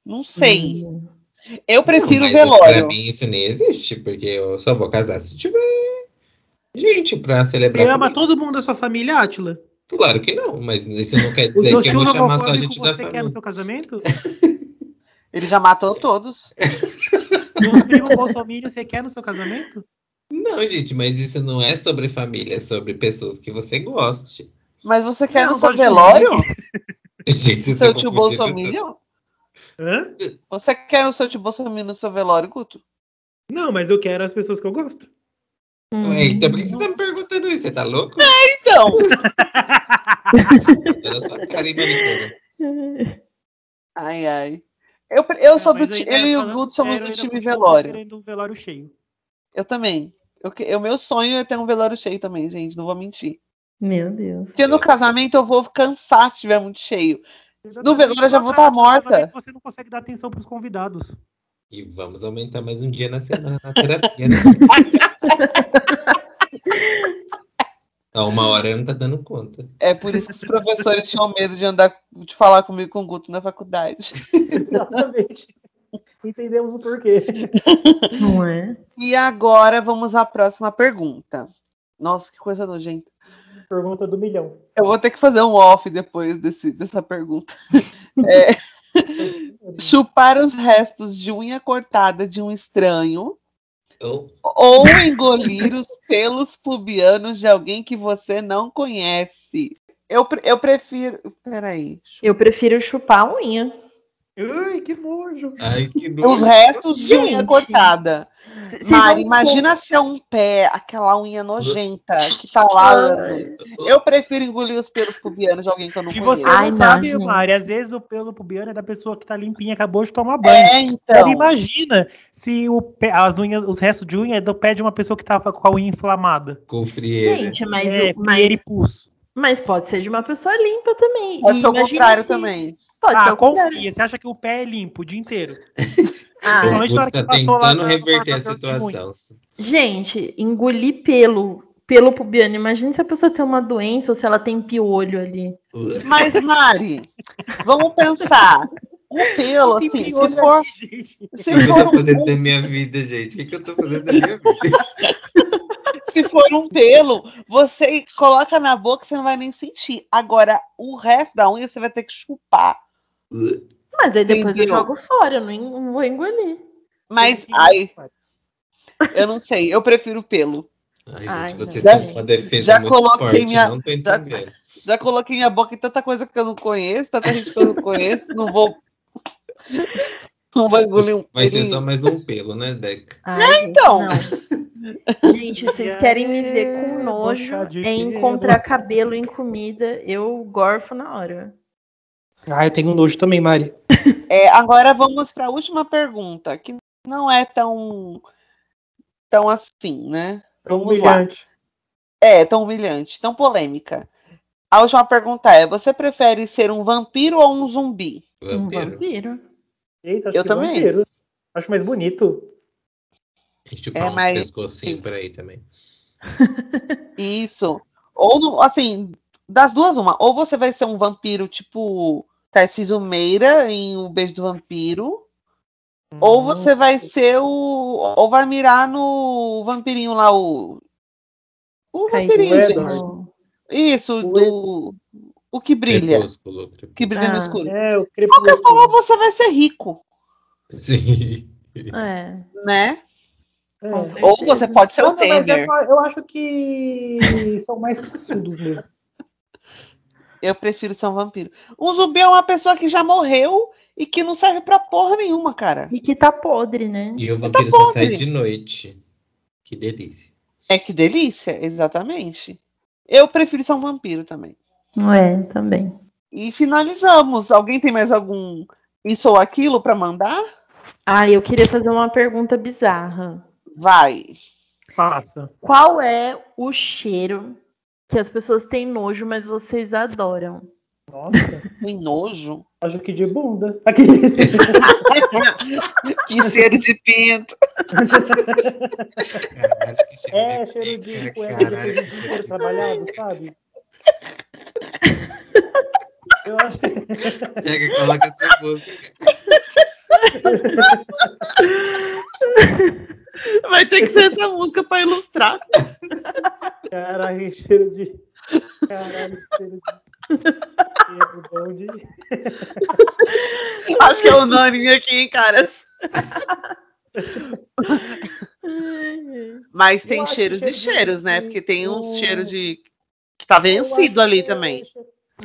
Não sei. Hum. Eu prefiro não, velório. Pra mim isso nem existe, porque eu só vou casar se tiver gente pra celebrar. Você ama todo mundo da sua família, Átila? Claro que não, mas isso não quer dizer que eu vou chamar só a gente da família. Você quer no seu casamento? Ele já matou todos. O primo Bolsonaro você quer no seu casamento? Não, gente, mas isso não é sobre família, é sobre pessoas que você goste. Mas você quer não, no seu velório? gente, seu tio Bolsonaro? Hã? Você quer o seu tio Bolsonaro no seu velório, Guto? Não, mas eu quero as pessoas que eu gosto. Ué, então por que você tá me perguntando isso? Você tá louco? É, então. Era só carinho Ai, ai. Eu, eu sou do time. Eu e o Guto somos do time velório. um velório cheio. Eu também. O meu sonho é ter um velório cheio também, gente. Não vou mentir. Meu Deus. Porque no casamento eu vou cansar se estiver muito cheio. Exatamente. No velório eu já vou estar tá morta. Você não consegue dar atenção para os convidados. E vamos aumentar mais um dia na semana na terapia, né? Há uma hora não tá dando conta. É por isso que os professores tinham medo de andar, de falar comigo com o Guto na faculdade. Exatamente. Entendemos o porquê. Não é? E agora vamos à próxima pergunta. Nossa, que coisa nojenta. Pergunta do milhão. Eu vou ter que fazer um off depois desse, dessa pergunta. É, chupar os restos de unha cortada de um estranho ou engolir os pelos pubianos de alguém que você não conhece. Eu, eu prefiro. Peraí. Eu prefiro chupar a unha. Ai, que nojo. Ai, que nojo. Os restos de Gente. unha cortada. Mari, imagina se é um pé, aquela unha nojenta que tá lá anos. Eu prefiro engolir os pelos pubianos de alguém que eu não e conheço. E você não Ai, sabe, não, Mari, às vezes o pelo pubiano é da pessoa que tá limpinha, acabou de tomar banho. É, então. imagina se o pé, as unhas, os restos de unha é do pé de uma pessoa que tava com a unha inflamada. Com frieira. Gente, mas... É, o, mas... e pulso. Mas pode ser de uma pessoa limpa também. Pode ser o contrário se... também. Pode ah, confia. Você acha que o pé é limpo o dia inteiro? ah, o tá tentando reverter a situação. Gente, engolir pelo, pelo pubiano. Imagina se a pessoa tem uma doença ou se ela tem piolho ali. Mas, Mari, vamos pensar. O pelo, assim, se for. Aqui, se o que for eu tô fazendo um... da minha vida, gente? O que, que eu tô fazendo da minha vida? Se for um pelo, você coloca na boca, você não vai nem sentir. Agora, o resto da unha você vai ter que chupar. Mas aí depois Entendeu? eu jogo fora, eu não vou engolir. Mas, ai, eu não sei, eu prefiro pelo. Ai, ai gente, vocês já, têm uma defesa já muito coloquei forte, minha, não tô entendendo. Já, já coloquei minha boca em tanta coisa que eu não conheço, tanta gente que eu não conheço, não vou não um Vai ser só mais um pelo, né, Deca? Ai, é, então. Gente, vocês querem me ver com nojo em encontrar cabelo em comida, eu gorfo na hora. Ah, eu tenho nojo também, Mari. É, agora vamos para a última pergunta, que não é tão tão assim, né? Tão humilhante. Lá. É, tão humilhante, tão polêmica. A última pergunta é: você prefere ser um vampiro ou um zumbi? Vampiro. Um vampiro. Eita, acho eu também. Acho mais bonito. Tipo, é, um mas... pescocinho por aí também. Isso. Ou, assim, das duas, uma. Ou você vai ser um vampiro tipo Tarcísio Meira em O Beijo do Vampiro. Hum. Ou você vai ser o. Ou vai mirar no vampirinho lá, o. O vampirinho, gente. Isso, o do. O que brilha. Crepúsculo, crepúsculo. Que brilha ah, no escuro. É, o De qualquer forma, você vai ser rico. Sim. É. Né? É. Ou você pode ser o Temer. Eu acho que são mais classudos mesmo. Eu prefiro ser um vampiro. Um zumbi é uma pessoa que já morreu e que não serve pra porra nenhuma, cara. E que tá podre, né? E o vampiro tá só sai de noite. Que delícia. É que delícia, exatamente. Eu prefiro ser um vampiro também. É, também. E finalizamos. Alguém tem mais algum isso ou aquilo para mandar? Ah, eu queria fazer uma pergunta bizarra. Vai. Faça. Qual é o cheiro que as pessoas têm nojo, mas vocês adoram? Nossa. Tem nojo? Acho que de bunda. Aqui. que cheiro de pinto. é, cheiro de cueca de cheiro trabalhado, sabe? Eu acho que. Pega e coloca essa música. Vai ter que ser essa música para ilustrar. Caralho, cheiro de. Caralho, cheiro de. Acho que é unânime aqui, hein, caras. Mas tem cheiros e cheiros, né? Porque tem um cheiro de. Que tá vencido ali também.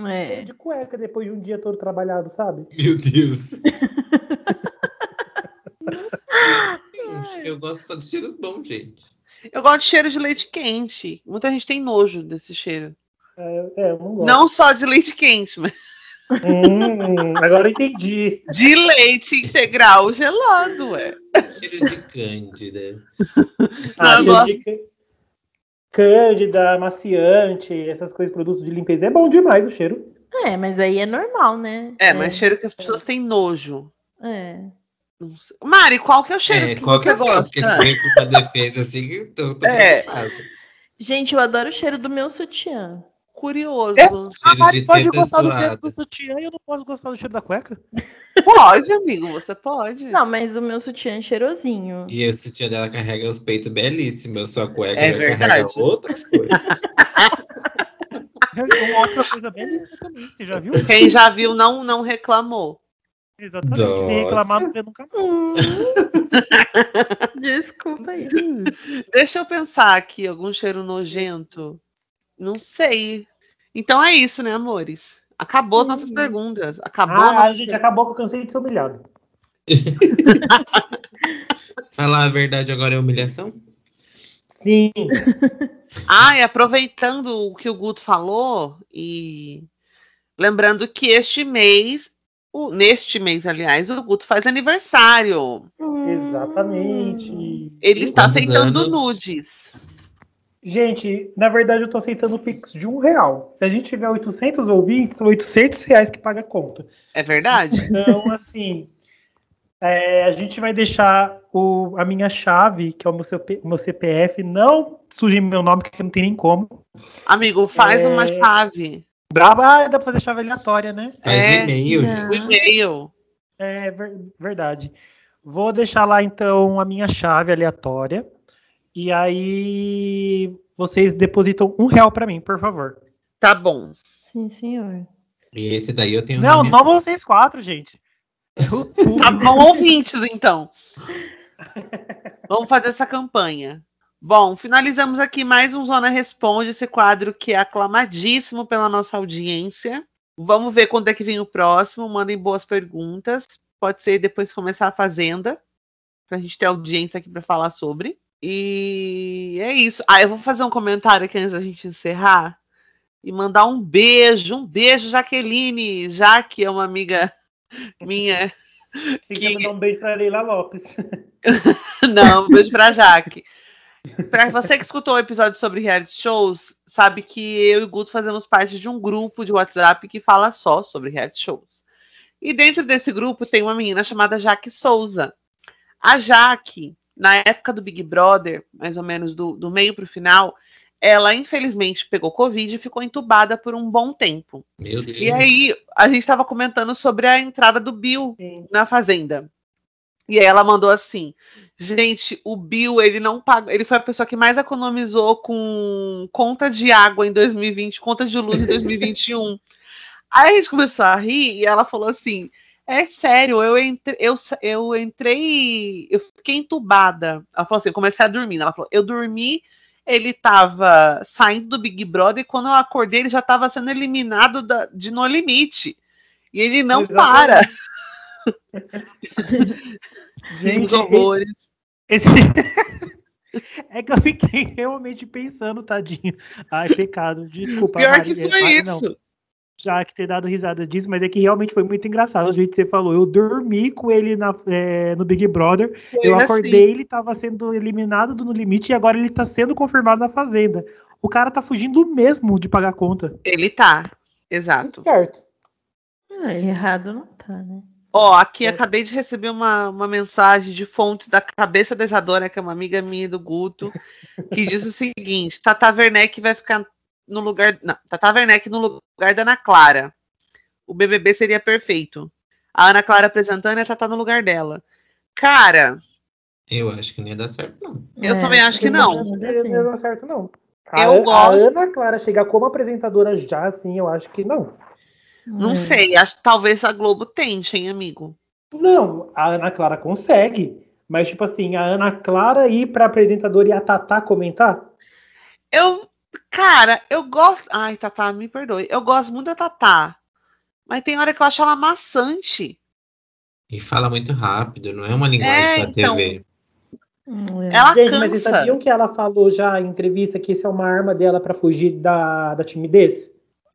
É. De cueca depois de um dia todo trabalhado, sabe? Meu Deus. eu gosto só de cheiros bons, gente. Eu gosto de cheiro de leite quente. Muita gente tem nojo desse cheiro. É, é eu não gosto. Não só de leite quente, mas. Hum, agora entendi. De leite integral gelado, ué. Cheiro de cândida. Ah, gosto... de cândida, amaciante, essas coisas, produtos de limpeza. É bom demais o cheiro. É, mas aí é normal, né? É, mas é. cheiro que as pessoas têm nojo. É. Mari, qual que é o cheiro é, que qual você que é gosta? Porque se vem com uma defesa assim, eu tô, tô é. Gente, eu adoro o cheiro do meu sutiã. Curioso. É, a Mari pode gostar suado. do cheiro do sutiã e eu não posso gostar do cheiro da cueca? Pode, amigo, você pode. Não, mas o meu sutiã é cheirosinho. E o sutiã dela carrega os peitos belíssimos. Sua cueca é carrega outras coisas. Uma outra coisa belíssima também, você já viu? Quem já viu não, não reclamou. Exatamente. Nossa. Se reclamar, não nunca mais. Desculpa aí. Deixa eu pensar aqui, algum cheiro nojento. Não sei. Então é isso, né, amores? Acabou as nossas perguntas. Acabou ah, a gente acabou que eu cansei de ser humilhado. Falar a verdade agora é humilhação? Sim. ah, e aproveitando o que o Guto falou, e lembrando que este mês o, neste mês, aliás, o Guto faz aniversário. Exatamente. Ele está aceitando anos? nudes. Gente, na verdade eu estou aceitando o Pix de um real. Se a gente tiver 800 ouvintes, são 800 reais que paga a conta. É verdade? Então, assim, é, a gente vai deixar o, a minha chave, que é o meu, o meu CPF, não suje meu nome, que não tem nem como. Amigo, faz é... uma chave. Braba, ah, dá pra chave aleatória, né? Faz é, e-mail, gente. O e-mail. É verdade. Vou deixar lá então a minha chave aleatória. E aí vocês depositam um real para mim, por favor. Tá bom. Sim, senhor. E esse daí eu tenho. Não, não vocês quatro, gente. tá bom, ouvintes, então. Vamos fazer essa campanha. Bom, finalizamos aqui mais um Zona Responde, esse quadro que é aclamadíssimo pela nossa audiência. Vamos ver quando é que vem o próximo. Mandem boas perguntas. Pode ser depois começar a Fazenda, para a gente ter audiência aqui para falar sobre. E é isso. Ah, eu vou fazer um comentário aqui antes da gente encerrar e mandar um beijo, um beijo, Jaqueline, já que é uma amiga minha. Tem que mandar um beijo para Leila Lopes. Não, um beijo para Jaque. Para você que escutou o episódio sobre reality shows, sabe que eu e o Guto fazemos parte de um grupo de WhatsApp que fala só sobre reality shows. E dentro desse grupo tem uma menina chamada Jaque Souza. A Jaque, na época do Big Brother, mais ou menos do, do meio para o final, ela infelizmente pegou Covid e ficou entubada por um bom tempo. Meu Deus. E aí a gente estava comentando sobre a entrada do Bill Sim. na Fazenda. E aí ela mandou assim: gente, o Bill, ele não paga. Ele foi a pessoa que mais economizou com conta de água em 2020, conta de luz em 2021. aí a gente começou a rir e ela falou assim: é sério, eu, entre, eu, eu entrei, eu fiquei entubada. Ela falou assim: eu comecei a dormir. Ela falou: eu dormi, ele tava saindo do Big Brother e quando eu acordei, ele já estava sendo eliminado da, de No Limite. E ele não Exatamente. para. Gente, horrores. Esse... é que eu fiquei realmente pensando, tadinho. Ai, pecado. Desculpa. Pior Maria. que foi Ai, isso. Não. Já que ter dado risada disso, mas é que realmente foi muito engraçado o jeito que você falou. Eu dormi com ele na, é, no Big Brother. Foi eu acordei, assim. ele estava sendo eliminado do No Limite e agora ele está sendo confirmado na Fazenda. O cara tá fugindo mesmo de pagar conta. Ele tá. Exato. Certo. Ah, errado não tá, né? Ó, aqui é. acabei de receber uma, uma mensagem de fonte da cabeça da Isadora, que é uma amiga minha do Guto, que diz o seguinte: Tata Werneck vai ficar no lugar. Não, Tata Werneck no lugar da Ana Clara. O BBB seria perfeito. a Ana Clara apresentando e a Tatá no lugar dela. Cara. Eu acho que não ia dar certo, não. Eu é, também acho que não. Não ia dar certo, não. A, eu gosto. A Ana Clara chegar como apresentadora já, assim, eu acho que não. Não hum. sei, acho que talvez a Globo tente, hein, amigo? Não, a Ana Clara consegue. Mas, tipo assim, a Ana Clara ir pra apresentadora e a Tatá comentar? Eu, cara, eu gosto. Ai, Tatá, me perdoe. Eu gosto muito da Tatá. Mas tem hora que eu acho ela maçante. E fala muito rápido, não é uma linguagem é, pra então... TV. Ela Gente, cansa. mas vocês sabiam que ela falou já em entrevista que isso é uma arma dela para fugir da, da timidez?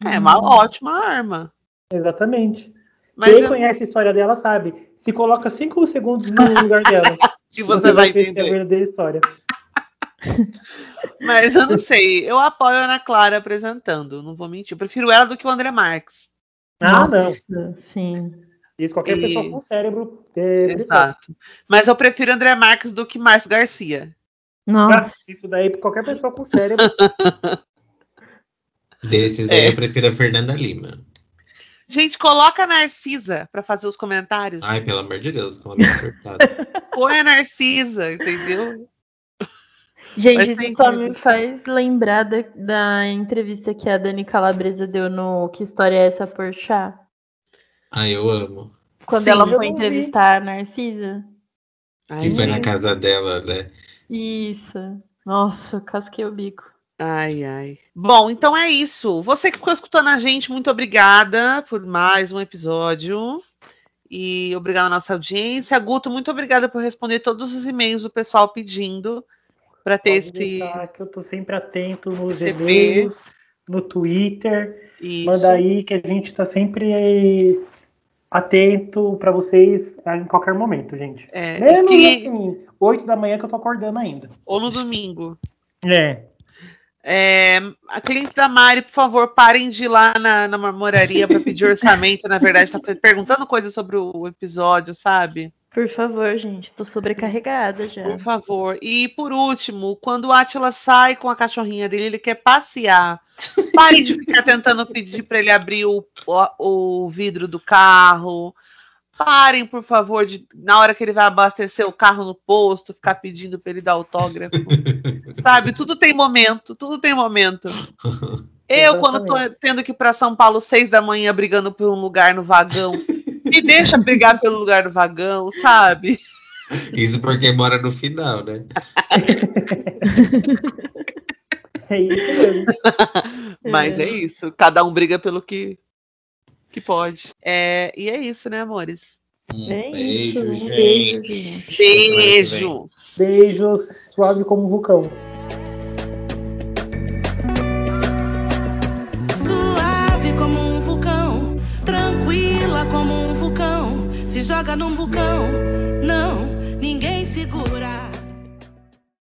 É uma hum. ótima arma. Exatamente. Mas Quem eu... conhece a história dela sabe. Se coloca cinco segundos no lugar dela. e você, você vai entender a verdadeira história. Mas eu não sei. Eu apoio a Ana Clara apresentando. Não vou mentir. Eu prefiro ela do que o André Marques. Ah, Nossa, não. Sim. Isso qualquer e... pessoa com cérebro. É, Exato. Mas eu prefiro André Marques do que Márcio Garcia. Nossa. Isso daí, qualquer pessoa com cérebro. Desses daí é. eu prefiro a Fernanda Lima. Gente, coloca a Narcisa para fazer os comentários. Ai, pelo amor de Deus, ela me Põe a Narcisa, entendeu? Gente, isso só me faz lembrar da, da, entrevista que a Dani Calabresa deu no Que História é essa, por chá? Ah, eu amo. Quando Sim, ela foi entrevistar a Narcisa. Ai, que foi na casa dela, né? Isso. Nossa, casquei o bico. Ai, ai. Bom, então é isso. Você que ficou escutando a gente, muito obrigada por mais um episódio. E obrigada à nossa audiência. Guto, muito obrigada por responder todos os e-mails do pessoal pedindo para ter esse. Que eu tô sempre atento nos CP. e-mails, no Twitter. Isso. Manda aí que a gente está sempre atento para vocês em qualquer momento, gente. É, Menos que... assim, 8 da manhã que eu tô acordando ainda. Ou no domingo. É. É, a cliente da Mari, por favor, parem de ir lá na, na marmoraria para pedir orçamento. na verdade, tá perguntando coisas sobre o episódio, sabe? Por favor, gente, tô sobrecarregada já. Por favor. E por último, quando o Atila sai com a cachorrinha dele, ele quer passear. Pare de ficar tentando pedir para ele abrir o, o, o vidro do carro. Parem, por favor, de, na hora que ele vai abastecer o carro no posto, ficar pedindo para ele dar autógrafo. Sabe? Tudo tem momento, tudo tem momento. Eu, quando tô tendo que ir para São Paulo seis da manhã brigando por um lugar no vagão, me deixa brigar pelo lugar do vagão, sabe? Isso porque mora no final, né? é isso mesmo. Mas é. é isso. Cada um briga pelo que que pode. É, e é isso, né, amores? Um é beijo, isso. gente. Beijo. Beijos, suave como um vulcão. joga num vulcão. Não, ninguém segura.